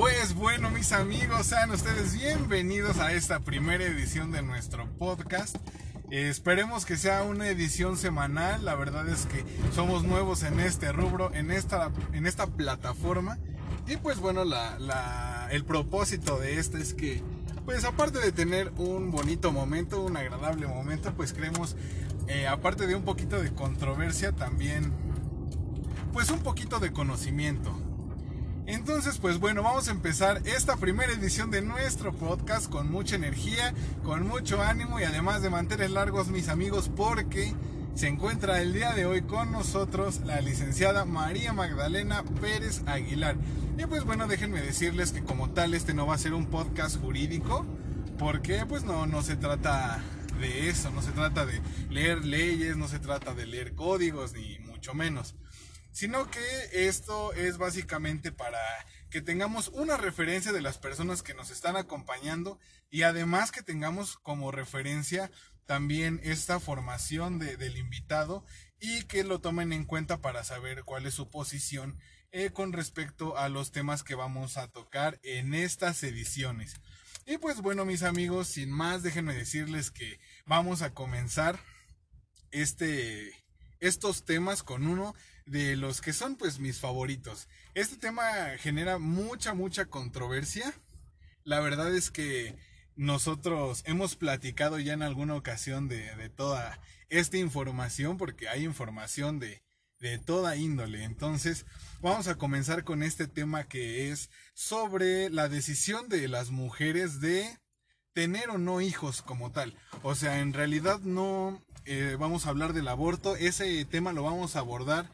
Pues bueno, mis amigos, sean ustedes bienvenidos a esta primera edición de nuestro podcast. Eh, esperemos que sea una edición semanal. La verdad es que somos nuevos en este rubro, en esta, en esta plataforma. Y pues bueno, la, el propósito de esto es que, pues aparte de tener un bonito momento, un agradable momento, pues creemos, eh, aparte de un poquito de controversia, también, pues un poquito de conocimiento. Entonces, pues bueno, vamos a empezar esta primera edición de nuestro podcast con mucha energía, con mucho ánimo y además de mantener largos mis amigos porque se encuentra el día de hoy con nosotros la licenciada María Magdalena Pérez Aguilar. Y pues bueno, déjenme decirles que como tal este no va a ser un podcast jurídico porque pues no, no se trata de eso, no se trata de leer leyes, no se trata de leer códigos ni mucho menos sino que esto es básicamente para que tengamos una referencia de las personas que nos están acompañando y además que tengamos como referencia también esta formación del invitado y que lo tomen en cuenta para saber cuál es su posición eh, con respecto a los temas que vamos a tocar en estas ediciones. Y pues bueno mis amigos, sin más déjenme decirles que vamos a comenzar este, estos temas con uno de los que son pues mis favoritos. Este tema genera mucha, mucha controversia. La verdad es que nosotros hemos platicado ya en alguna ocasión de, toda esta información, porque hay información de, de toda índole. Entonces, vamos a comenzar con este tema que es sobre la decisión de las mujeres de tener o no hijos como tal. O sea, en realidad no eh, vamos a hablar del aborto. Ese tema lo vamos a abordar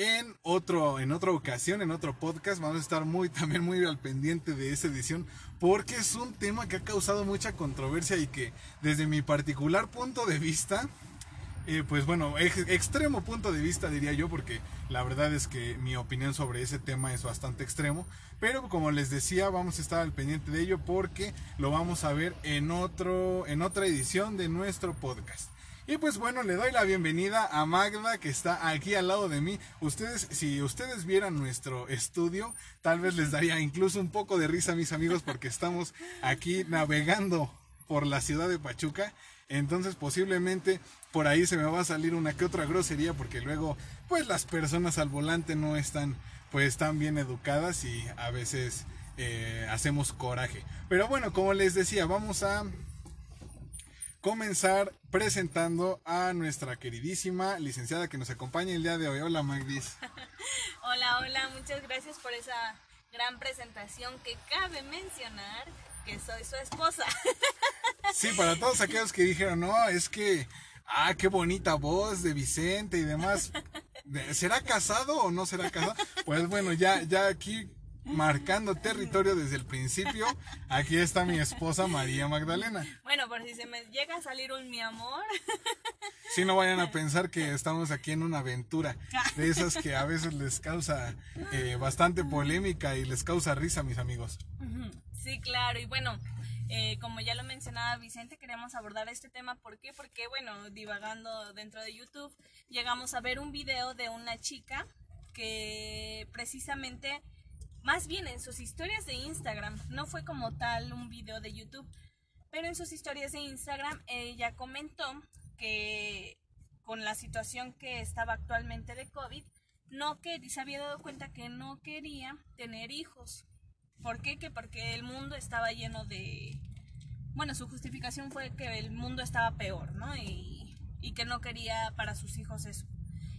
en otro en otra ocasión, en otro podcast. Vamos a estar muy también muy al pendiente de esa edición porque es un tema que ha causado mucha controversia y que desde mi particular punto de vista eh, pues bueno, extremo punto de vista diría yo, porque la verdad es que mi opinión sobre ese tema es bastante extremo. Pero como les decía, vamos a estar al pendiente de ello porque lo vamos a ver en otro, en otra edición de nuestro podcast. Y pues bueno, le doy la bienvenida a Magda que está aquí al lado de mí. Ustedes, si ustedes vieran nuestro estudio, tal vez les daría incluso un poco de risa, mis amigos, porque estamos aquí navegando por la ciudad de Pachuca. Entonces posiblemente por ahí se me va a salir una que otra grosería porque luego pues las personas al volante no están pues tan bien educadas y a veces eh, hacemos coraje. Pero bueno, como les decía, vamos a comenzar presentando a nuestra queridísima licenciada que nos acompaña el día de hoy. Hola Magdis. hola, hola, muchas gracias por esa gran presentación que cabe mencionar que soy su esposa. sí, para todos aquellos que dijeron, no, es que, ah, qué bonita voz de Vicente y demás. ¿Será casado o no será casado? Pues bueno, ya, ya aquí marcando territorio desde el principio. Aquí está mi esposa María Magdalena. Bueno, por si se me llega a salir un mi amor. Si no vayan a pensar que estamos aquí en una aventura de esas que a veces les causa eh, bastante polémica y les causa risa, mis amigos. Sí, claro. Y bueno, eh, como ya lo mencionaba Vicente, queremos abordar este tema. ¿Por qué? Porque, bueno, divagando dentro de YouTube, llegamos a ver un video de una chica que precisamente más bien en sus historias de Instagram, no fue como tal un video de YouTube, pero en sus historias de Instagram ella comentó que con la situación que estaba actualmente de COVID, no que se había dado cuenta que no quería tener hijos. ¿Por qué? Que porque el mundo estaba lleno de... Bueno, su justificación fue que el mundo estaba peor, ¿no? Y, y que no quería para sus hijos eso.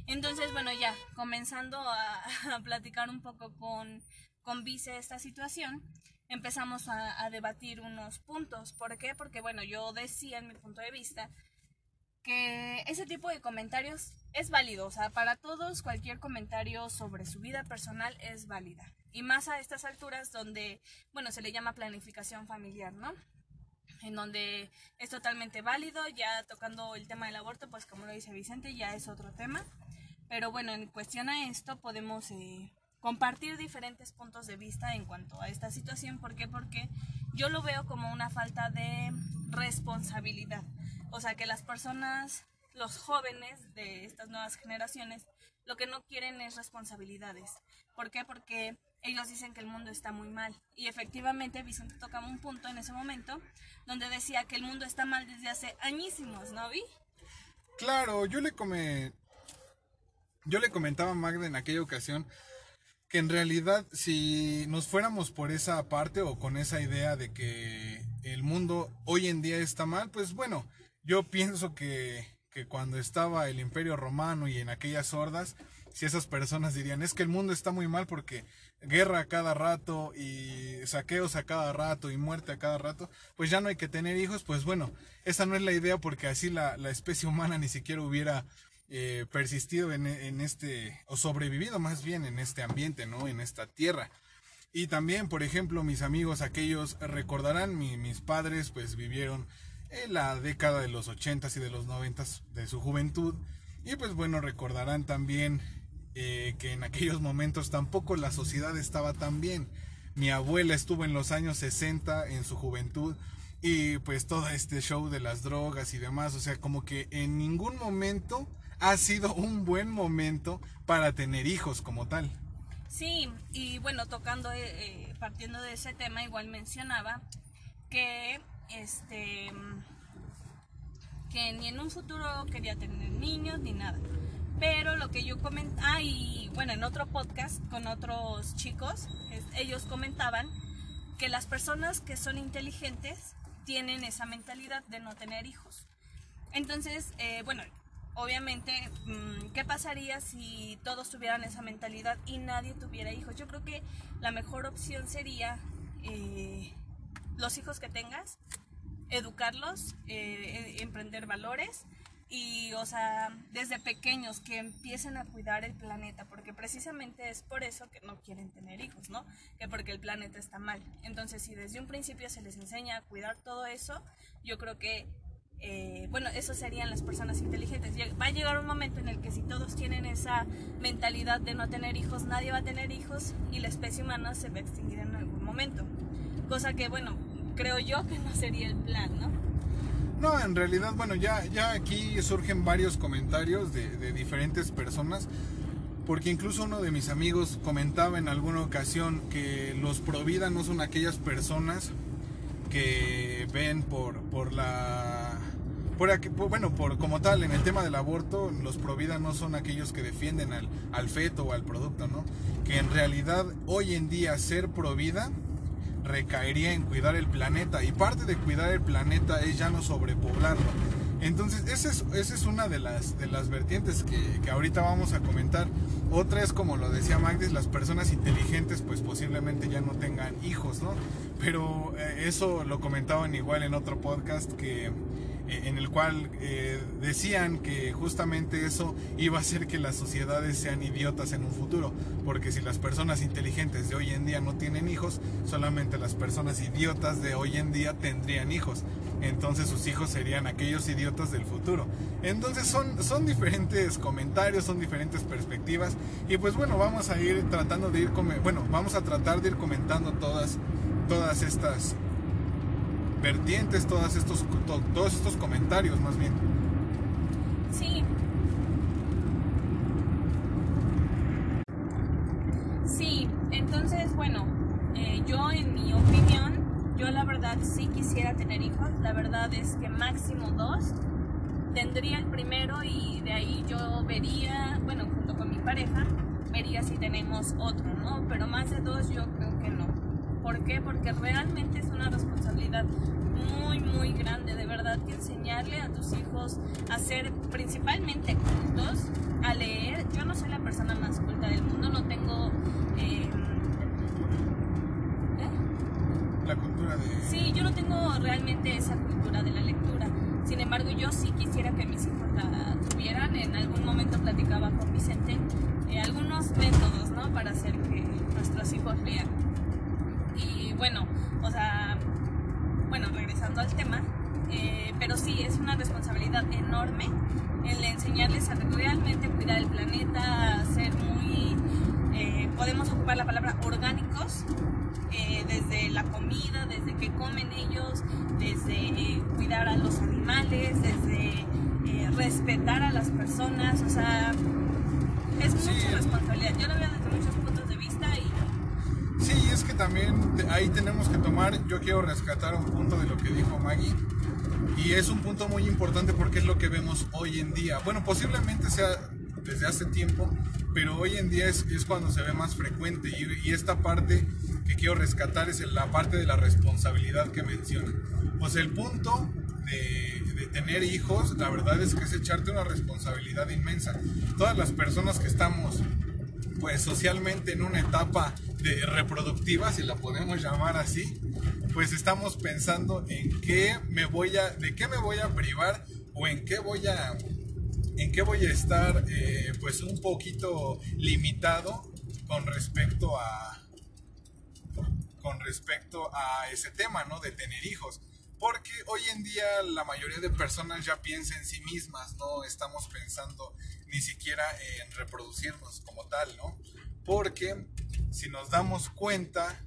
Entonces, bueno, ya, comenzando a, a platicar un poco con con Vice esta situación, empezamos a, debatir unos puntos. ¿Por qué? Porque, bueno, yo decía en mi punto de vista que ese tipo de comentarios es válido. O sea, para todos cualquier comentario sobre su vida personal es válida. Y más a estas alturas donde, bueno, se le llama planificación familiar, ¿no? En donde es totalmente válido, ya tocando el tema del aborto, pues como lo dice Vicente, ya es otro tema. Pero bueno, en cuestión a esto podemos eh, compartir diferentes puntos de vista en cuanto a esta situación. ¿Por qué? Porque yo lo veo como una falta de responsabilidad. O sea, que las personas, los jóvenes de estas nuevas generaciones, lo que no quieren es responsabilidades. ¿Por qué? Porque ellos dicen que el mundo está muy mal. Y efectivamente Vicente tocaba un punto en ese momento donde decía que el mundo está mal desde hace añísimos, ¿no vi? Claro, yo le come... yo le comentaba a Magda en aquella ocasión que en realidad si nos fuéramos por esa parte o con esa idea de que el mundo hoy en día está mal, pues bueno, yo pienso que, que cuando estaba el imperio romano y en aquellas hordas, si esas personas dirían, es que el mundo está muy mal porque guerra a cada rato y saqueos a cada rato y muerte a cada rato, pues ya no hay que tener hijos, pues bueno, esa no es la idea porque así la, la especie humana ni siquiera hubiera eh, persistido en, este, o sobrevivido más bien en este ambiente, ¿no? En esta tierra. Y también, por ejemplo, mis amigos, aquellos recordarán, mi, mis padres pues vivieron en la década de los 80s y de los 90s de su juventud. Y pues bueno, recordarán también eh, que en aquellos momentos tampoco la sociedad estaba tan bien. Mi abuela estuvo en los años 60 en su juventud y pues todo este show de las drogas y demás, o sea, como que en ningún momento ha sido un buen momento para tener hijos como tal. Sí, y bueno, tocando, eh, eh, partiendo de ese tema, igual mencionaba que este que ni en un futuro quería tener niños ni nada. Pero lo que yo comentaba, ah, y bueno, en otro podcast con otros chicos, ellos comentaban que las personas que son inteligentes tienen esa mentalidad de no tener hijos. Entonces, eh, bueno, obviamente, mm, ¿qué pasaría si todos tuvieran esa mentalidad y nadie tuviera hijos? Yo creo que la mejor opción sería eh, los hijos que tengas, educarlos, eh, e, emprender valores y, o sea, desde pequeños que empiecen a cuidar el planeta, porque precisamente es por eso que no quieren tener hijos, ¿no? Que porque el planeta está mal. Entonces, si desde un principio se les enseña a cuidar todo eso, yo creo que eh, bueno, eso serían las personas inteligentes. Va a llegar un momento en el que si todos tienen esa mentalidad de no tener hijos, nadie va a tener hijos y la especie humana se va a extinguir en algún momento. Cosa que, bueno, creo yo que no sería el plan, ¿no? No, en realidad, bueno, ya, ya aquí surgen varios comentarios de, de diferentes personas porque incluso uno de mis amigos comentaba en alguna ocasión que los pro vida no son aquellas personas que ven por, por la por, bueno, por como tal, en el tema del aborto, los Provida no son aquellos que defienden al, al feto o al producto, ¿no? Que en realidad hoy en día ser Provida recaería en cuidar el planeta y parte de cuidar el planeta es ya no sobrepoblarlo. Entonces, esa es, esa es una de las, de las vertientes que, que, ahorita vamos a comentar. Otra es, como lo decía Magdis, las personas inteligentes pues posiblemente ya no tengan hijos, ¿no? Pero eh, eso lo comentaban igual en otro podcast que en el cual eh, decían que justamente eso iba a hacer que las sociedades sean idiotas en un futuro, porque si las personas inteligentes de hoy en día no tienen hijos, solamente las personas idiotas de hoy en día tendrían hijos, entonces sus hijos serían aquellos idiotas del futuro. Entonces son, son diferentes comentarios, son diferentes perspectivas, y pues bueno, vamos a ir tratando de ir, bueno, vamos a tratar de ir comentando todas, todas estas vertientes, todos estos, todos estos comentarios más bien. Sí. Sí, entonces, bueno, eh, yo en mi opinión, yo la verdad sí quisiera tener hijos, la verdad es que máximo dos. Tendría el primero y de ahí yo vería, bueno, junto con mi pareja, vería si tenemos otro, ¿no? Pero más de dos yo creo que no. ¿Por qué? Porque realmente es una responsabilidad muy, muy grande. De verdad que enseñarle a tus hijos a ser principalmente cultos, a leer. Yo no soy la persona más culta del mundo, no tengo... Eh, ¿eh? La cultura de... Sí, yo no tengo realmente esa cultura de la lectura. Sin embargo, yo sí quisiera que mis hijos la tuvieran. En algún momento platicaba con Vicente eh, algunos métodos, ¿no? Para hacer que nuestros hijos lean. Y bueno, o sea, bueno, regresando al tema, eh, pero sí, es una responsabilidad enorme el enseñarles a realmente cuidar el planeta, a ser muy, eh, podemos ocupar la palabra orgánicos, eh, desde la comida, desde qué comen ellos, desde cuidar a los animales, desde respetar a las personas, o sea, es mucha responsabilidad. Yo lo veo desde muchos puntos de vista y también ahí tenemos que tomar, yo quiero rescatar un punto de lo que dijo Maggie. Y es un punto muy importante porque es lo que vemos hoy en día. Bueno, posiblemente sea desde hace tiempo, pero hoy en día es, es cuando se ve más frecuente. Y, y, esta parte que quiero rescatar es la parte de la responsabilidad que menciona. Pues el punto de, de tener hijos, la verdad es que es echarte una responsabilidad inmensa. Todas las personas que estamos pues socialmente en una etapa de reproductiva, si la podemos llamar así, pues estamos pensando en qué me voy a, de qué me voy a privar o en qué voy a, en qué voy a estar, eh, pues un poquito limitado con respecto a, con respecto a ese tema, ¿no? De tener hijos. Porque hoy en día la mayoría de personas ya piensan en sí mismas, no estamos pensando ni siquiera en reproducirnos como tal, ¿no? Porque si nos damos cuenta,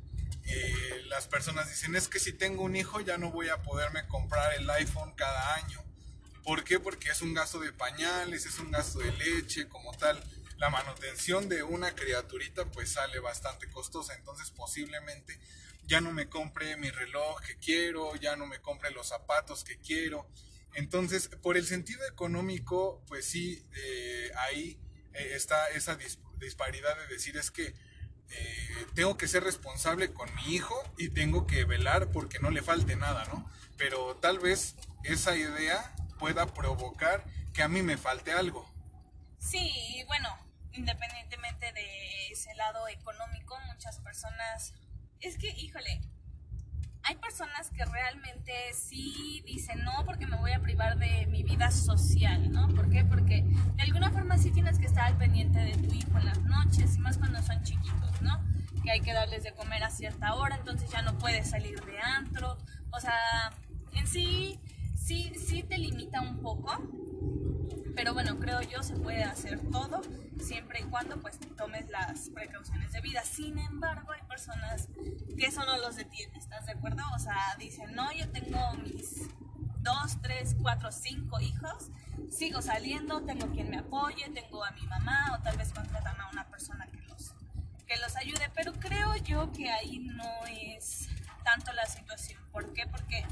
eh, las personas dicen, es que si tengo un hijo ya no voy a poderme comprar el iPhone cada año. ¿Por qué? Porque es un gasto de pañales, es un gasto de leche, como tal. La manutención de una criaturita pues sale bastante costosa, entonces posiblemente ya no me compre mi reloj que quiero, ya no me compre los zapatos que quiero, entonces, por el sentido económico, pues sí, eh, ahí eh, está esa disparidad de decir es que eh, tengo que ser responsable con mi hijo y tengo que velar porque no le falte nada, ¿no? Pero tal vez esa idea pueda provocar que a mí me falte algo. Sí, bueno, independientemente de ese lado económico, muchas personas... Es que, híjole, hay personas que realmente sí dicen no porque me voy a privar de mi vida social, ¿no? ¿Por qué? Porque de alguna forma sí tienes que estar al pendiente de tu hijo en las noches y más cuando son chiquitos, ¿no? Que hay que darles de comer a cierta hora, entonces ya no puedes salir de antro. O sea, en sí, sí, sí te limita un poco, pero bueno, creo yo se puede hacer todo siempre y cuando pues tomes las precauciones debidas. Sin embargo, hay personas que eso no los detiene, ¿estás de acuerdo? O sea, dicen, no, yo tengo mis dos, tres, cuatro, cinco hijos, sigo saliendo, tengo quien me apoye, tengo a mi mamá o tal vez contratan a una persona que los, que los ayude, pero creo yo que ahí no es tanto la situación. ¿Por qué? Porque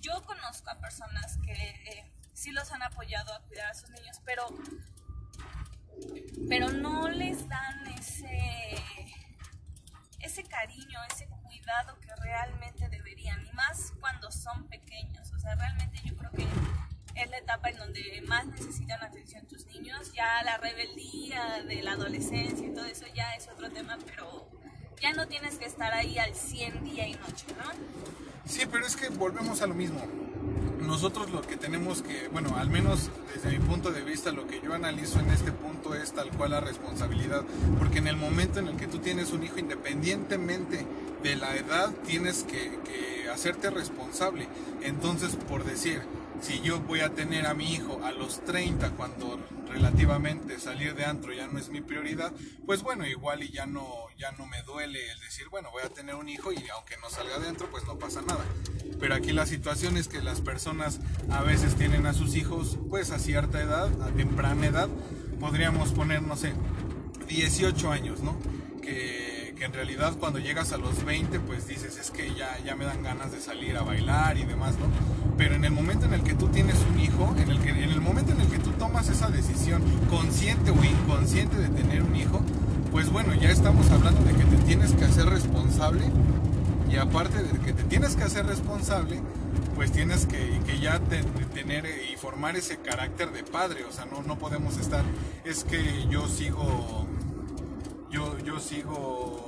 yo conozco a personas que... Eh, sí los han apoyado a cuidar a sus niños, pero, pero no les dan ese, ese cariño, ese cuidado que realmente deberían, y más cuando son pequeños. O sea, realmente yo creo que es la etapa en donde más necesitan atención tus niños. Ya la rebeldía de la adolescencia y todo eso ya es otro tema, pero ya no tienes que estar ahí al 100 día y noche, ¿no? Sí, pero es que volvemos a lo mismo nosotros lo que tenemos que, bueno, al menos desde mi punto de vista, lo que yo analizo en este punto es tal cual la responsabilidad, porque en el momento en el que tú tienes un hijo, independientemente de la edad, tienes que, que hacerte responsable. Entonces, por decir, si yo voy a tener a mi hijo a los 30 cuando relativamente salir de antro ya no es mi prioridad, pues bueno, igual y ya no, ya no me duele el decir, bueno, voy a tener un hijo y aunque no salga de antro, pues no pasa nada. Pero aquí la situación es que las personas a veces tienen a sus hijos pues a cierta edad, a temprana edad, podríamos poner, no sé, 18 años, ¿no? Que que en realidad cuando llegas a los 20 pues dices es que ya, ya me dan ganas de salir a bailar y demás, ¿no? Pero en el momento en el que tú tienes un hijo, en el, que, en el momento en el que tú tomas esa decisión consciente o inconsciente de tener un hijo, pues bueno, ya estamos hablando de que te tienes que hacer responsable y aparte de que te tienes que hacer responsable, pues tienes que, que ya tener y formar ese carácter de padre, o sea, no, no podemos estar, es que yo sigo yo, yo sigo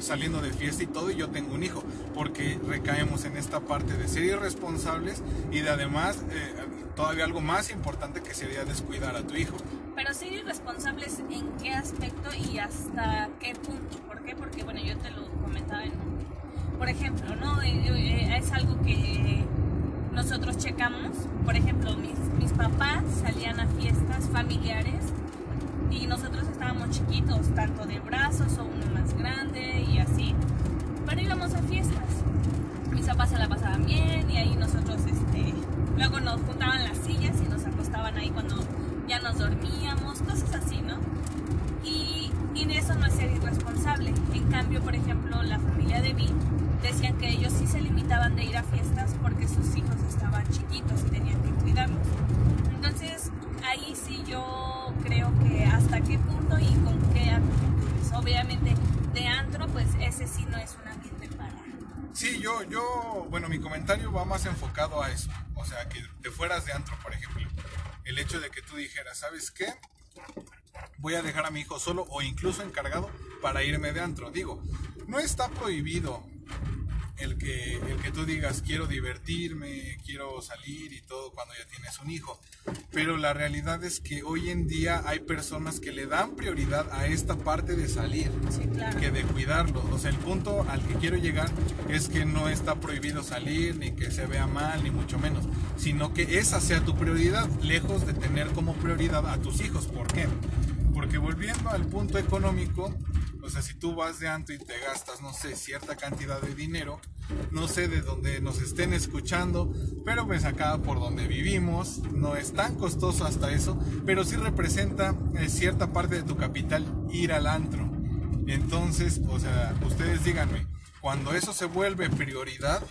saliendo de fiesta y todo y yo tengo un hijo, porque recaemos en esta parte de ser irresponsables y de además eh, todavía algo más importante que sería descuidar a tu hijo. Pero ser irresponsables en qué aspecto y hasta qué punto, ¿por qué? Porque bueno, yo te lo comentaba en, por ejemplo, ¿no? Eh, eh, es algo que nosotros checamos, por ejemplo, mis, mis papás salían a fiestas familiares y nosotros estábamos chiquitos, tanto de brazos o uno más grande y así, pero íbamos a fiestas. Mis papás se la pasaban bien y ahí nosotros, este, luego nos juntaban las sillas y nos acostaban ahí cuando ya nos dormíamos, cosas así, ¿no? Y, y eso no es ser irresponsable. En cambio, por ejemplo, la familia evitaban de ir a fiestas porque sus hijos estaban chiquitos y tenían que cuidarlos. Entonces, ahí sí yo creo que hasta qué punto y con qué actitudes. Obviamente, de antro, pues ese sí no es un ambiente para. Sí, yo, yo, bueno, mi comentario va más enfocado a eso. O sea, que te fueras de antro, por ejemplo. El hecho de que tú dijeras, ¿sabes qué? Voy a dejar a mi hijo solo o incluso encargado para irme de antro. Digo, no está prohibido el que, el que tú digas quiero divertirme, quiero salir y todo cuando ya tienes un hijo. Pero la realidad es que hoy en día hay personas que le dan prioridad a esta parte de salir que de cuidarlo. O sea, el punto al que quiero llegar es que no está prohibido salir, ni que se vea mal, ni mucho menos, sino que esa sea tu prioridad, lejos de tener como prioridad a tus hijos. ¿Por qué? Porque volviendo al punto económico, o sea, si tú vas de anto y te gastas, no sé, cierta cantidad de dinero, no sé de dónde nos estén escuchando, pero pues acá por donde vivimos no es tan costoso hasta eso, pero sí representa eh, cierta parte de tu capital ir al antro. Entonces, o sea, ustedes díganme, cuando eso se vuelve prioridad,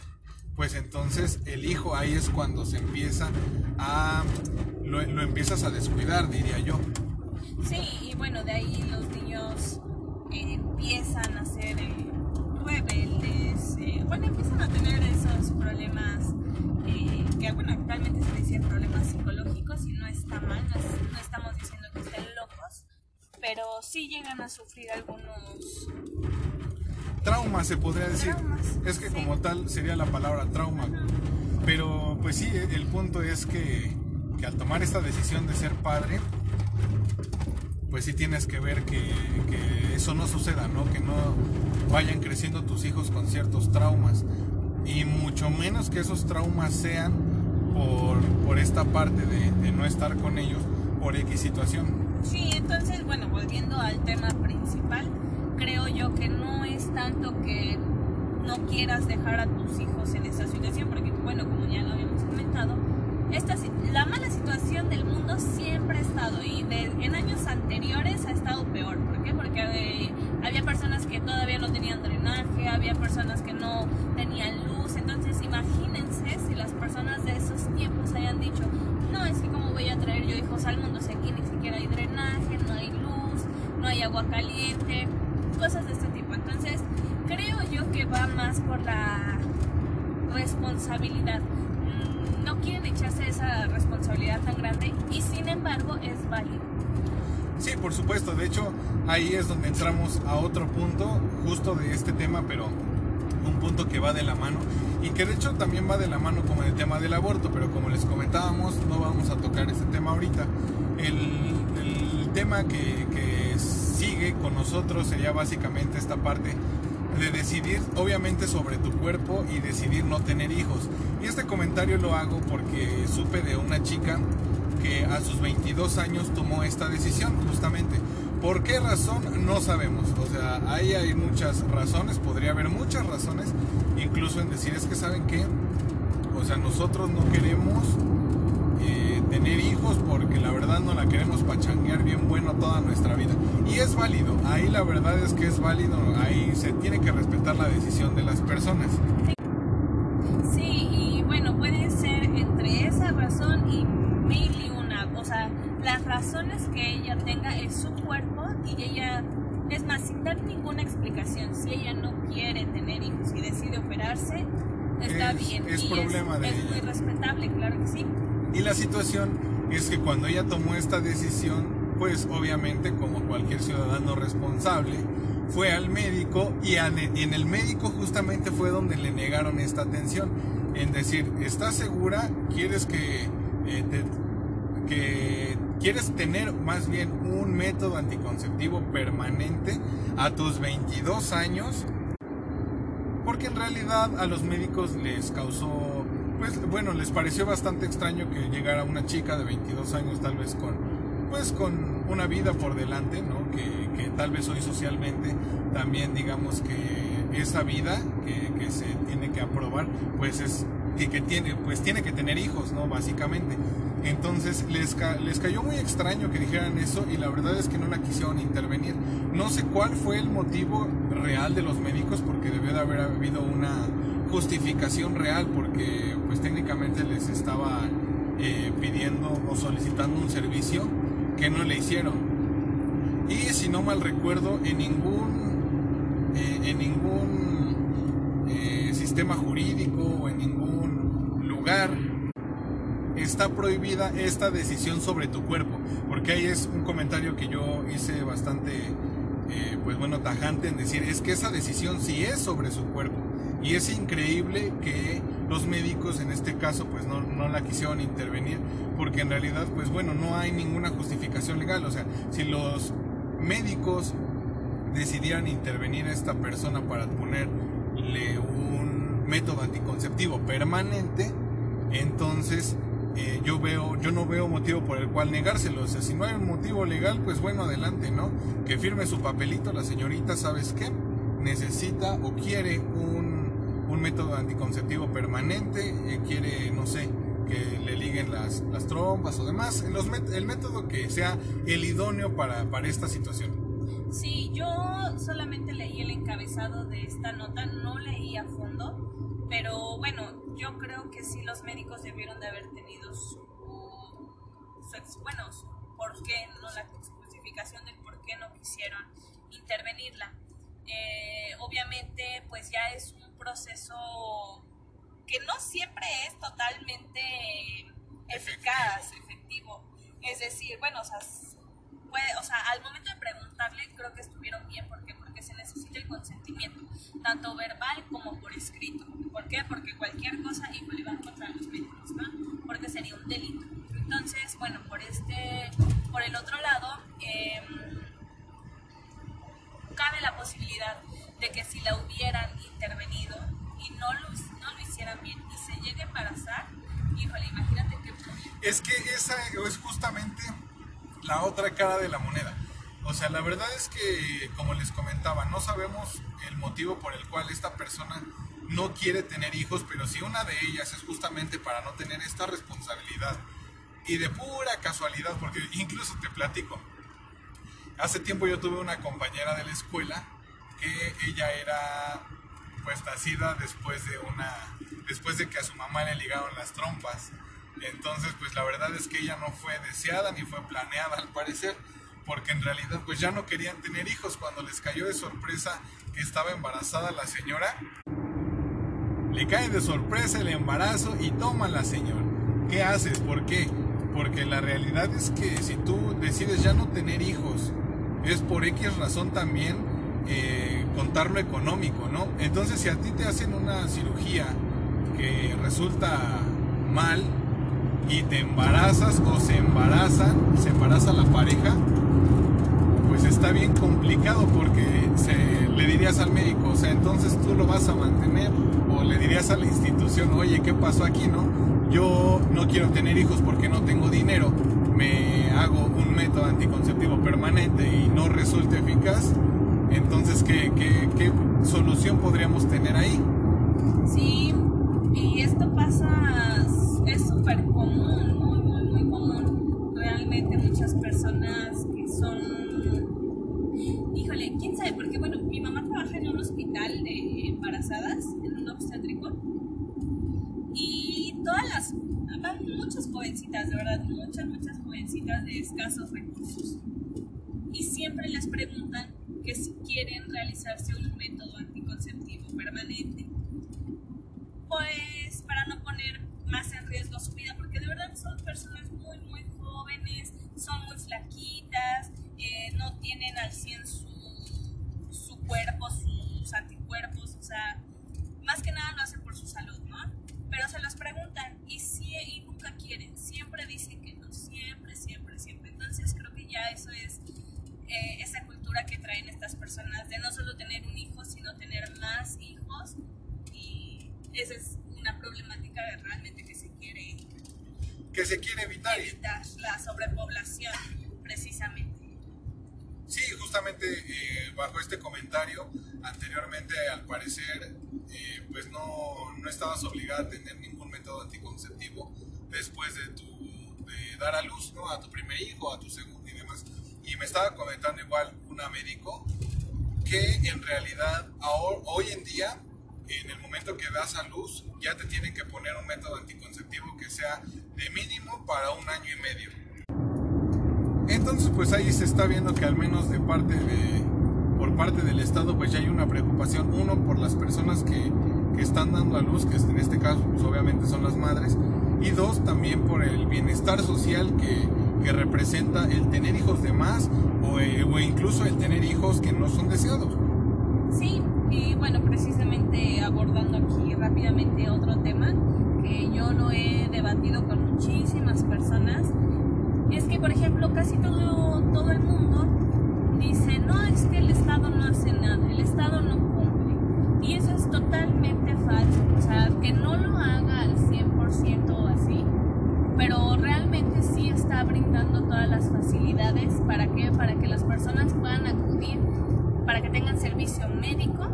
pues entonces el hijo ahí es cuando se empieza a... lo empiezas a descuidar, diría yo. Sí, y bueno, de ahí los niños empiezan a ser eh, rebeldes, eh, bueno, empiezan a tener esos problemas eh, que, bueno, actualmente se dicen problemas psicológicos y no está mal, no, estamos diciendo que estén locos, pero sí llegan a sufrir algunos traumas se podría decir. es que como tal sería la palabra trauma. Pero pues sí, el punto es que, que, al tomar esta decisión de ser padre, pues sí tienes que ver que, eso no suceda, ¿no? Que no vayan creciendo tus hijos con ciertos traumas. Y mucho menos que esos traumas sean por, esta parte de, de, no estar con ellos por X situación. Sí, entonces, bueno, volviendo al tema principal, creo yo que no es tanto que no quieras dejar a tus hijos en esa situación, porque, bueno, como ya lo habíamos comentado, esta, la mala situación del mundo siempre ha estado y en años anteriores ha estado peor. ¿Por qué? Porque eh, había personas que todavía no tenían drenaje, había personas que no tenían luz. Entonces imagínense si las personas de esos tiempos hayan dicho, no, es que como voy a traer yo hijos al mundo si aquí ni siquiera hay drenaje, no hay luz, no hay agua caliente, cosas de este tipo. Entonces creo yo que va más por la responsabilidad no quieren echarse esa responsabilidad tan grande y sin embargo es válido. Sí, por supuesto. De hecho, ahí es donde entramos a otro punto justo de este tema, pero un punto que va de la mano y que de hecho también va de la mano como el tema del aborto, pero como les comentábamos, no vamos a tocar ese tema ahorita. El, tema que, que sigue con nosotros sería básicamente esta parte de decidir obviamente sobre tu cuerpo y decidir no tener hijos. Y este comentario lo hago porque supe de una chica que a sus 22 años tomó esta decisión justamente. ¿Por qué razón? No sabemos. O sea, ahí hay muchas razones, podría haber muchas razones, incluso en decir es que saben que, o sea, nosotros no queremos eh, tener hijos porque la verdad no la queremos pachanguear bien bueno toda nuestra vida. Y es válido, ahí la verdad es que es válido, ahí se tiene que respetar la decisión de las personas. Sí, y bueno, puede ser entre esa razón y mil y una. O sea, las razones que ella tenga es su cuerpo y ella, es más, sin dar ninguna explicación, si ella no quiere tener hijos y decide operarse, Es problema de es muy respetable, claro que sí. Y la situación es que cuando ella tomó esta decisión, pues obviamente como cualquier ciudadano responsable, fue al médico y en el médico justamente fue donde le negaron esta atención. En decir, ¿estás segura? ¿Quieres que, eh, que quieres tener más bien un método anticonceptivo permanente a tus 22 años? Porque en realidad a los médicos les causó pues bueno, les pareció bastante extraño que llegara una chica de 22 años tal vez con, pues con una vida por delante, ¿no? Que, que tal vez hoy socialmente también digamos que esa vida que, que se tiene que aprobar, pues es que, que, tiene, pues tiene que tener hijos, ¿no? Básicamente. Entonces les, les cayó muy extraño que dijeran eso y la verdad es que no la quisieron intervenir. No sé cuál fue el motivo real de los médicos porque debió de haber habido una justificación real porque pues técnicamente les estaba eh, pidiendo o solicitando un servicio que no le hicieron. Y si no mal recuerdo, en ningún, eh, en ningún eh, sistema jurídico o en está prohibida esta decisión sobre tu cuerpo. Porque ahí es un comentario que yo hice bastante, pues bueno, tajante en decir, es que esa decisión sí es sobre su cuerpo. Y es increíble que los médicos en este caso pues no, no, la quisieron intervenir porque en realidad pues bueno no hay ninguna justificación legal. O sea, si los médicos decidieran intervenir a esta persona para ponerle un método anticonceptivo permanente, entonces eh, yo veo, yo no veo motivo por el cual negárselo. O sea, si no hay un motivo legal, pues bueno, adelante, ¿no? Que firme su papelito la señorita, ¿sabes qué? Necesita o quiere un un método anticonceptivo permanente, eh, quiere, no sé, que le liguen las, las trompas o demás, los el método que sea el idóneo para, para esta situación. Sí, yo solamente leí el encabezado de esta nota, no leí a fondo, pero bueno, yo creo que sí los médicos debieron de haber tenido su, su bueno, por qué, no la justificación del por qué no quisieron intervenirla. Eh, obviamente, pues ya es un proceso que no siempre es totalmente eficaz, efectivo. Es decir, bueno, o sea, puede, o sea, al momento de preguntarle creo que estuvieron bien. ¿Por qué? Porque se necesita el consentimiento, tanto verbal como por escrito. ¿Por qué? Porque cualquier cosa, le van contra los médicos, ¿no? Porque sería un delito. Entonces, bueno, por este, por el otro lado, eh, cabe la posibilidad de que si la hubieran intervenido y no lo, no lo hicieran bien y se llegue a embarazar, híjole, imagínate qué Es que esa es justamente la otra cara de la moneda. O sea, la verdad es que, como les comentaba, no sabemos el motivo por el cual esta persona no quiere tener hijos, pero si una de ellas es justamente para no tener esta responsabilidad y de pura casualidad, porque incluso te platico, hace tiempo yo tuve una compañera de la escuela que ella era pues nacida después de una después de que a su mamá le ligaron las trompas. Entonces pues la verdad es que ella no fue deseada ni fue planeada al parecer porque en realidad pues ya no querían tener hijos cuando les cayó de sorpresa que estaba embarazada la señora le cae de sorpresa el embarazo y toma la señora ¿qué haces? ¿por qué? porque la realidad es que si tú decides ya no tener hijos es por X razón también eh, contar lo económico, ¿no? Entonces, si a ti te hacen una cirugía que resulta mal y te embarazas o se embarazan, se embaraza la pareja, pues está bien complicado porque se, le dirías al médico, o sea, entonces tú lo vas a mantener, o le dirías a la institución, oye, ¿qué pasó aquí, no? Yo no quiero tener hijos porque no tengo dinero, me hago un método anticonceptivo permanente y no resulta eficaz, entonces, ¿qué, qué, solución podríamos tener ahí? Sí, y esto pasa, súper común, muy, muy, muy común. Realmente muchas personas que son, híjole, quién sabe, porque bueno, mi mamá trabaja en un hospital de embarazadas, en un obstétrico, y todas las, van muchas jovencitas, de verdad, muchas, muchas jovencitas de escasos recursos. Y siempre les preguntan que si quieren realizarse un método anticonceptivo permanente, pues son muy flaquitas, eh, no tienen al 100 su, su cuerpo, sus anticuerpos, o sea, más que nada lo hacen por su salud, ¿no? Pero se los después de, tu, de dar a luz ¿no? a tu primer hijo, a tu segundo y demás. Y me estaba comentando igual una médico que en realidad hoy en día en el momento que das a luz, ya te tienen que poner un método anticonceptivo que sea de mínimo para un año y medio. Entonces, pues ahí se está viendo que al menos de parte de, por parte del Estado, pues ya hay una preocupación, uno, por las personas que, que están dando a luz, que en este caso, pues obviamente son las madres, y dos, también por el bienestar social que, que representa el tener hijos de más o, eh, o incluso el tener hijos que no son deseados. Sí, y bueno, precisamente abordando aquí rápidamente otro tema que yo lo he debatido con muchísimas personas, es que por ejemplo casi todo, todo el mundo dice, no, es que el Estado no hace nada, el Estado no cumple. Y eso es totalmente falso, o sea, que no lo haga al 100% así, pero realmente sí está brindando todas las facilidades para que para que las personas puedan acudir para que tengan servicio médico.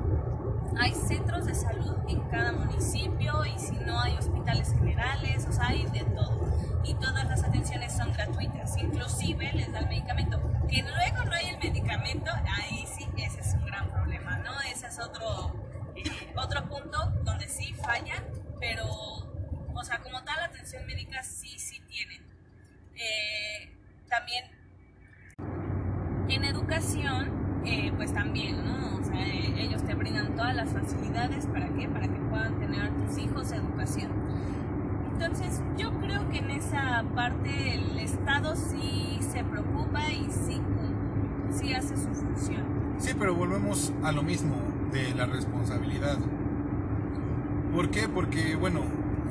Hay centros de salud en cada municipio y si no hay hospitales generales o sea hay de todo. Y todas las atenciones son gratuitas. Inclusive les da el medicamento que luego no hay el medicamento ahí sí ese es un gran problema no ese es otro eh, otro punto donde sí fallan pero o sea, como tal, atención médica. Eh, también en educación, eh, pues también, ¿no? O sea, eh, ellos te brindan todas las facilidades, ¿para qué? Para que puedan tener a tus hijos educación. Entonces, yo creo que en esa parte el Estado sí se preocupa y sí, sí hace su función. Sí, pero volvemos a lo mismo de la responsabilidad. ¿Por qué? Porque, bueno,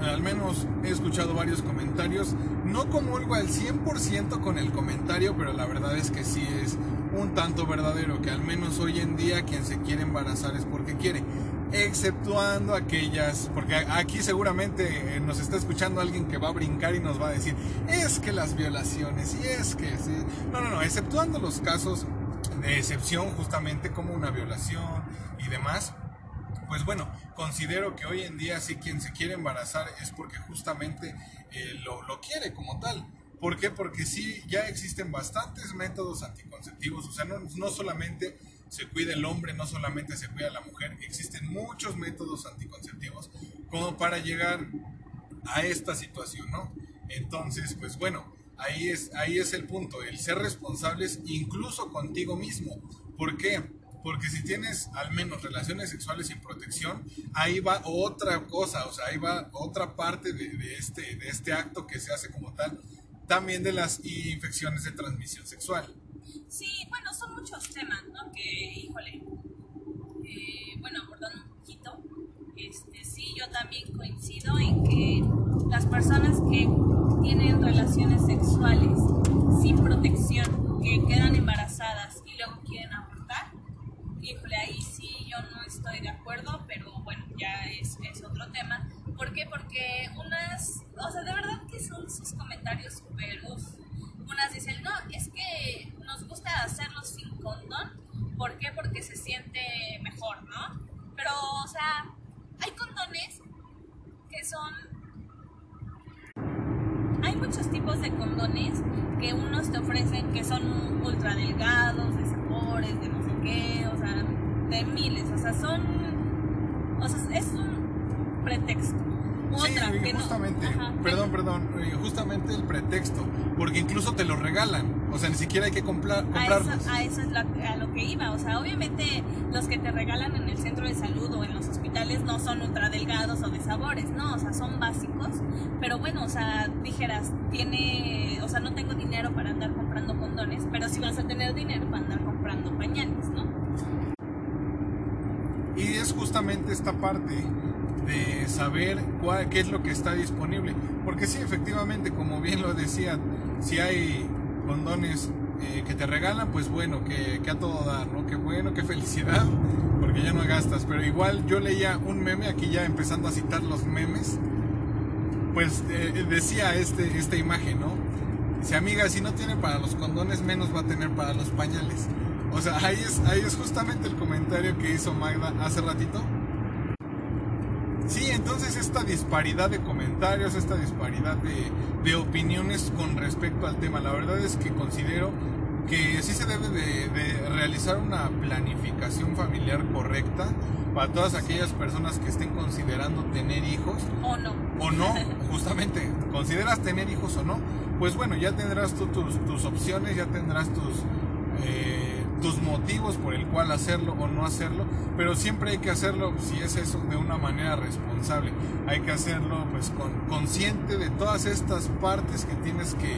al menos he escuchado varios comentarios. No comulgo al 100% con el comentario, pero la verdad es que sí es un tanto verdadero, que al menos hoy en día quien se quiere embarazar es porque quiere. Exceptuando aquellas, porque aquí seguramente nos está escuchando alguien que va a brincar y nos va a decir, es que las violaciones, y es que... No, no, no, exceptuando los casos de excepción justamente como una violación y demás, pues bueno, considero que hoy en día sí quien se quiere embarazar es porque justamente eh, lo, lo, quiere como tal. ¿Por qué? Porque sí, ya existen bastantes métodos anticonceptivos, o sea, no, no solamente se cuida el hombre, no solamente se cuida la mujer, existen muchos métodos anticonceptivos como para llegar a esta situación, ¿no? Entonces, pues bueno, ahí es, ahí es el punto, el ser responsables incluso contigo mismo. ¿Por qué? Porque si tienes al menos relaciones sexuales sin protección, ahí va otra cosa, o sea, ahí va otra parte de, este, de este acto que se hace como tal, también de las infecciones de transmisión sexual. Sí, bueno, son muchos temas, ¿no? Que, híjole, eh, bueno, abordando un poquito, este, sí, yo también coincido en que las personas que tienen relaciones sexuales sin protección, que quedan embarazadas y luego quieren abortar, híjole, ahí sí yo no estoy de acuerdo, pero bueno, ya es, es otro tema. ¿Por qué? Porque unas, o sea, de verdad que son sus comentarios súper, unas dicen, no, es que nos gusta hacerlo sin condón, ¿por qué? Porque se siente mejor, ¿no? Pero, o sea, hay condones que son... Muchos tipos de condones que unos te ofrecen que son ultra delgados, de sabores, de no sé qué, o sea, de miles, o sea, son, o sea, es un pretexto. Otra, sí, que justamente, no. Ajá. perdón, perdón, eh, justamente el pretexto, porque incluso te lo regalan, o sea, ni siquiera hay que comprar, A comprarlos. eso, a eso es la- a lo que iba, o sea, obviamente los que te regalan en el centro de salud o en los hospitales no son ultra delgados o de sabores, no, o sea, son básicos, pero bueno, o sea, dijeras, tiene, o sea, no tengo dinero para andar comprando condones, pero sí vas a tener dinero para andar comprando pañales, ¿no? Y es justamente esta parte de saber cuál, qué es lo que está disponible. Porque sí, efectivamente, como bien lo decía, si hay condones eh, que te regalan, pues bueno, que, que a todo dar, ¿no? Qué bueno, qué felicidad, porque ya no gastas. Pero igual yo leía un meme, aquí ya empezando a citar los memes, pues eh, decía este, esta imagen, ¿no? Dice, amiga, si no tiene para los condones, menos va a tener para los pañales. O sea, ahí es, ahí es justamente el comentario que hizo Magda hace ratito. Sí, entonces esta disparidad de comentarios, esta disparidad de, de opiniones con respecto al tema, la verdad es que considero que sí se debe de, de realizar una planificación familiar correcta, para todas aquellas personas que estén considerando tener hijos. O no. O no, justamente, consideras tener hijos o no, pues bueno, ya tendrás tú tus, tus opciones, ya tendrás tus, eh, tus motivos por el cual hacerlo o no hacerlo, pero siempre hay que hacerlo, si es eso, de una manera responsable. Hay que hacerlo pues con, consciente de todas estas partes que tienes que,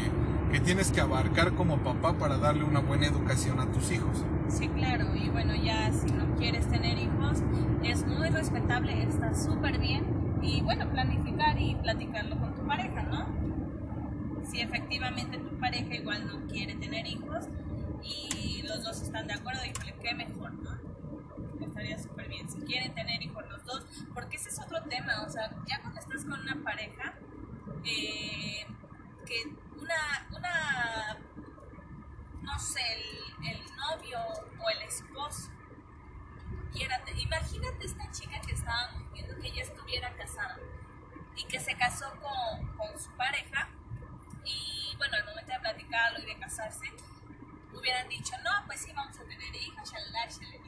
que tienes que abarcar como papá para darle una buena educación a tus hijos. Sí, claro, y bueno, ya si no quieres tener hijos, es muy respetable, está súper bien, y bueno, planificar y platicarlo con tu pareja, ¿no? Si efectivamente tu pareja igual no quiere tener hijos y los dos están de acuerdo, híjole, qué mejor, ¿no? Estaría súper bien si quieren tener hijos los dos, porque ese es otro tema, o sea, ya cuando estás con una pareja, eh, que una, una no sé, el, el novio o el esposo quiera, te- imagínate esta chica que estábamos viendo que ella estuviera casada y que se casó con, con su pareja y bueno, al momento de platicarlo y de casarse, hubieran dicho, no, pues sí, vamos a tener hijos, shalala, shalala.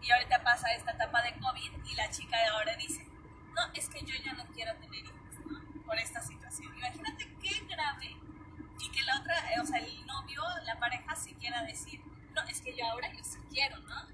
Y ahorita pasa esta etapa de COVID y la chica de ahora dice, no, es que yo ya no quiero tener hijos, ¿no? Por esta situación. Imagínate qué grave y que la otra, eh, o sea, el novio, la pareja, sí quiera decir, no, es que yo ahora yo sí quiero, ¿no?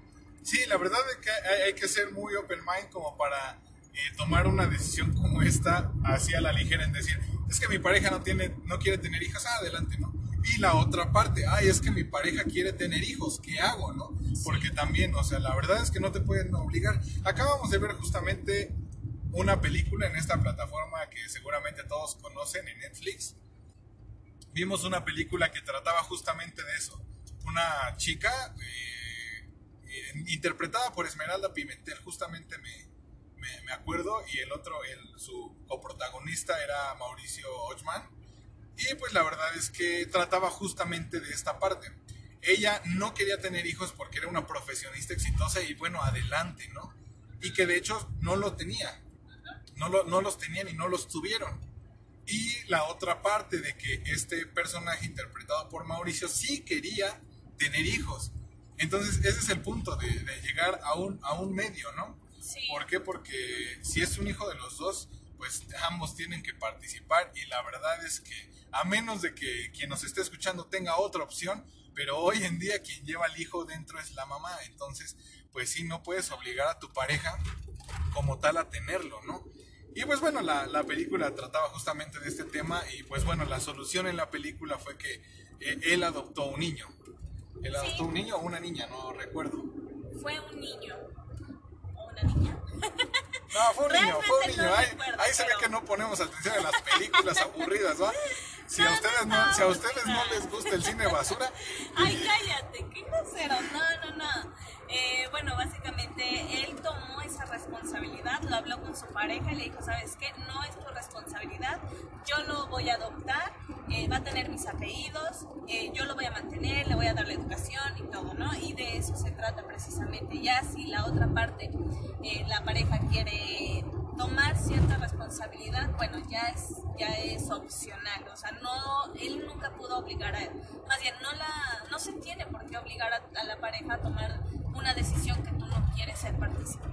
Sí, la verdad es que hay, que ser muy open mind como para eh, tomar una decisión como esta así a la ligera en decir, es que mi pareja no tiene, no quiere tener hijos, ah, adelante, ¿no? Y la otra parte, ay, es que mi pareja quiere tener hijos, ¿qué hago, no? Porque también, o sea, la verdad es que no te pueden obligar. Acabamos de ver justamente una película en esta plataforma que seguramente todos conocen en Netflix. Vimos una película que trataba justamente de eso. Una chica eh, interpretada por Esmeralda Pimentel, justamente me, me, me acuerdo, y el otro, el, su coprotagonista era Mauricio Ochman. Y pues la verdad es que trataba justamente de esta parte. Ella no quería tener hijos porque era una profesionista exitosa y bueno, adelante, ¿no? Y que de hecho no lo tenía. No, lo- no los tenían y no los tuvieron. Y la otra parte de que este personaje interpretado por Mauricio sí quería tener hijos. Entonces ese es el punto de, de llegar a un, a un medio, ¿no? Sí. ¿Por qué? Porque si es un hijo de los dos, pues ambos tienen que participar y la verdad es que a menos de que quien nos esté escuchando tenga otra opción, pero hoy en día quien lleva al hijo dentro es la mamá, entonces pues sí, no puedes obligar a tu pareja como tal a tenerlo, ¿no? Y pues bueno, la, la película trataba justamente de este tema y pues bueno, la solución en la película fue que eh, él adoptó un niño. Él Sí. adoptó un niño o una niña, no recuerdo. Fue un niño o una niña. No, fue un niño, fue un niño. no ahí, recuerdo, ahí se ve que no ponemos atención en las películas aburridas, ¿va? Si a ustedes no, si a ustedes no les gusta el cine basura, Ay, cállate, qué grosero. No, no, no. Eh, bueno, básicamente él tomó esa responsabilidad, lo habló con su pareja y le dijo, ¿sabes qué? No es tu responsabilidad, yo lo voy a adoptar, eh, va a tener mis apellidos, eh, yo lo voy a mantener, le voy a dar la educación y todo, ¿no? Y de eso se trata precisamente. Ya si la otra parte, eh, la pareja quiere tomar cierta responsabilidad, bueno, ya es, ya es opcional, o sea, no, él nunca pudo obligar a él, más bien, no, la, no se tiene por qué obligar a, la pareja a tomar una decisión que tú no quieres ser partícipe.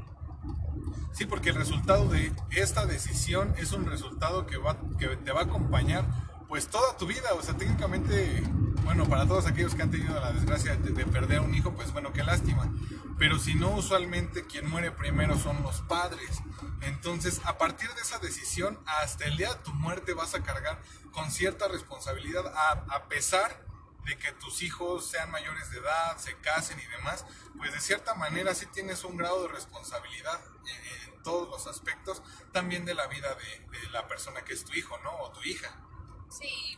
sí, porque el resultado de esta decisión es un resultado que, va, que te va a acompañar pues toda tu vida. O sea, técnicamente, bueno, para todos aquellos que han tenido la desgracia de, de perder a un hijo, pues bueno, qué lástima. Pero si no, usualmente quien muere primero son los padres. Entonces, a partir de esa decisión, hasta el día de tu muerte vas a cargar con cierta responsabilidad, a, a pesar de que tus hijos sean mayores de edad, se casen y demás, pues de cierta manera sí tienes un grado de responsabilidad en, en todos los aspectos, también de la vida de, de la persona que es tu hijo, ¿no? O tu hija. Sí,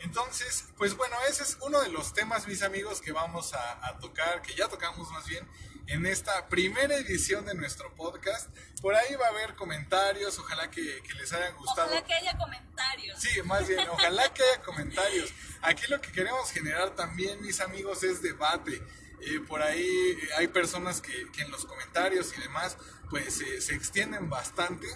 Entonces, pues bueno, ese es uno de los temas, mis amigos, que vamos a, a tocar, que ya tocamos más bien en esta primera edición de nuestro podcast. Por ahí va a haber comentarios, ojalá que, que les hayan gustado. ojalá que haya comentarios. Sí, más bien, ojalá que haya comentarios. Aquí lo que queremos generar también, mis amigos, es debate. Eh, por ahí eh, hay personas que, que en los comentarios y demás, pues eh, se extienden bastante.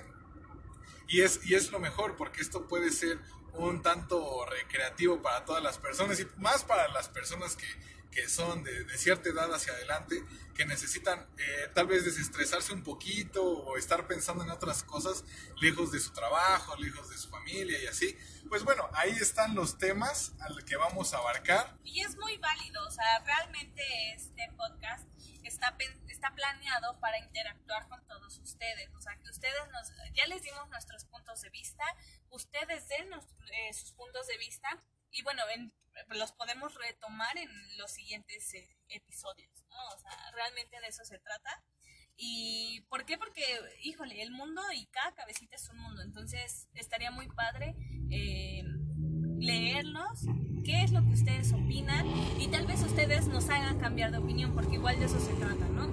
Y es, y es lo mejor, porque esto puede ser un tanto recreativo para todas las personas y más para las personas que, que son de, cierta edad hacia adelante, que necesitan eh, tal vez desestresarse un poquito o estar pensando en otras cosas, lejos de su trabajo, lejos de su familia y así. Pues bueno, ahí están los temas al que vamos a abarcar. Y es muy válido, o sea, realmente este podcast está, está planeado para interactuar con todos ustedes, o sea, que ustedes nos, ya les dimos nuestros puntos de vista, ustedes den eh, sus puntos de vista y bueno, los podemos retomar en los siguientes eh, episodios, ¿no? O sea, realmente de eso se trata. ¿Y por qué? Porque, híjole, el mundo y cada cabecita es un mundo, entonces estaría muy padre eh, leerlos, qué es lo que ustedes opinan y tal vez ustedes nos hagan cambiar de opinión, porque igual de eso se trata, ¿no?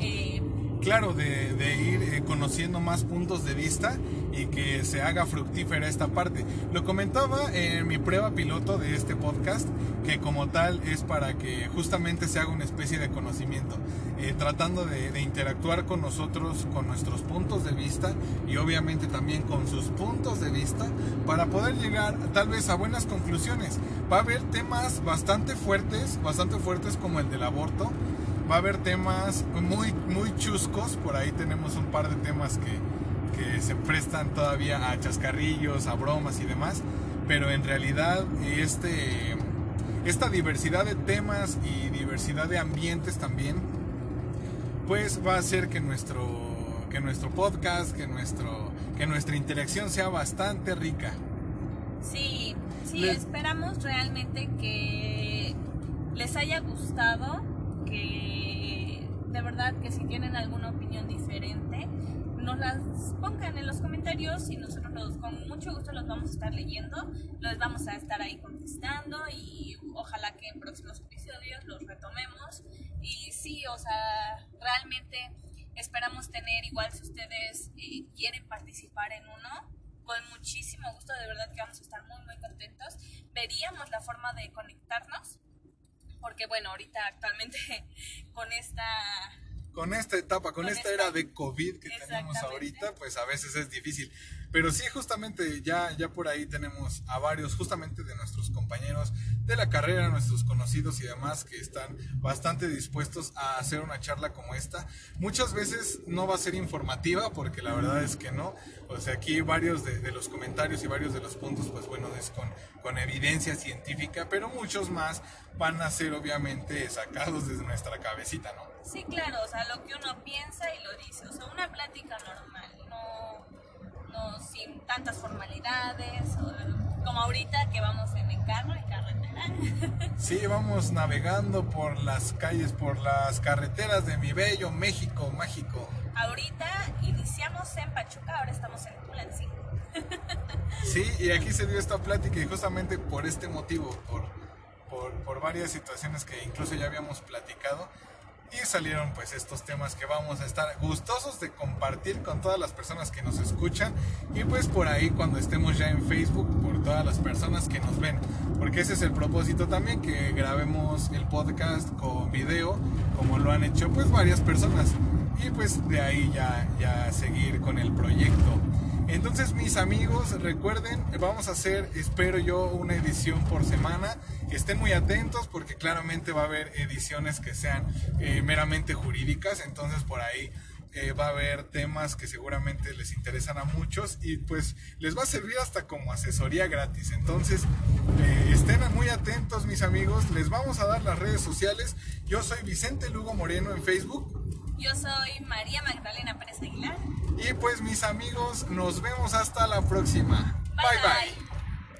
Eh, claro, de, ir eh, conociendo más puntos de vista y que se haga fructífera esta parte. Lo comentaba en mi prueba piloto de este podcast, que como tal es para que justamente se haga una especie de conocimiento, eh, tratando de, de, interactuar con nosotros, con nuestros puntos de vista y obviamente también con sus puntos de vista, para poder llegar tal vez a buenas conclusiones. Va a haber temas bastante fuertes, bastante fuertes como el del aborto, va a haber temas muy, muy chuscos. Por ahí tenemos un par de temas que, que se prestan todavía a chascarrillos, a bromas y demás. Pero en realidad este, esta diversidad de temas y diversidad de ambientes también, pues va a hacer que nuestro, que nuestro podcast, que, nuestro, que nuestra interacción sea bastante rica. Sí, sí, esperamos realmente que les haya gustado que de verdad que si tienen alguna opinión diferente, nos las pongan en los comentarios y nosotros los, con mucho gusto los vamos a estar leyendo, los vamos a estar ahí contestando y ojalá que en próximos episodios los retomemos. Y sí, o sea, realmente esperamos tener, igual si ustedes eh, quieren participar en uno, con muchísimo gusto, de verdad que vamos a estar muy, muy contentos. Veríamos la forma de conectarnos porque bueno, ahorita actualmente con esta... Con esta etapa, con, esta, era de COVID que tenemos ahorita, pues a veces es difícil. Pero sí, justamente ya, ya por ahí tenemos a varios, justamente de nuestros compañeros de la carrera, nuestros conocidos y demás, que están bastante dispuestos a hacer una charla como esta. Muchas veces no va a ser informativa, porque la verdad es que no. O sea, aquí varios de, los comentarios y varios de los puntos, pues bueno, es con, con evidencia científica, pero muchos más van a ser obviamente sacados desde nuestra cabecita, ¿no? Sí, claro, o sea, lo que uno piensa y lo dice, o sea, una plática normal, no sin tantas formalidades, como ahorita que vamos en el carro, en carretera. Sí, vamos navegando por las calles, por las carreteras de mi bello México mágico. Ahorita iniciamos en Pachuca, ahora estamos en Tulancingo. Sí, y aquí se dio esta plática y justamente por este motivo, por, por, por varias situaciones que incluso ya habíamos platicado, y salieron pues estos temas que vamos a estar gustosos de compartir con todas las personas que nos escuchan. Y pues por ahí cuando estemos ya en Facebook por todas las personas que nos ven. Porque ese es el propósito también que grabemos el podcast con video como lo han hecho pues varias personas. Y pues de ahí ya, ya seguir con el proyecto entonces mis amigos, recuerden, vamos a hacer, espero yo, una edición por semana. Estén muy atentos porque claramente va a haber ediciones que sean eh, meramente jurídicas. Entonces por ahí eh, va a haber temas que seguramente les interesan a muchos y pues les va a servir hasta como asesoría gratis. Entonces eh, estén muy atentos mis amigos. Les vamos a dar las redes sociales. Yo soy Vicente Lugo Moreno en Facebook. Yo soy María Magdalena Pérez Aguilar. Y pues mis amigos, nos vemos hasta la próxima. bye. bye.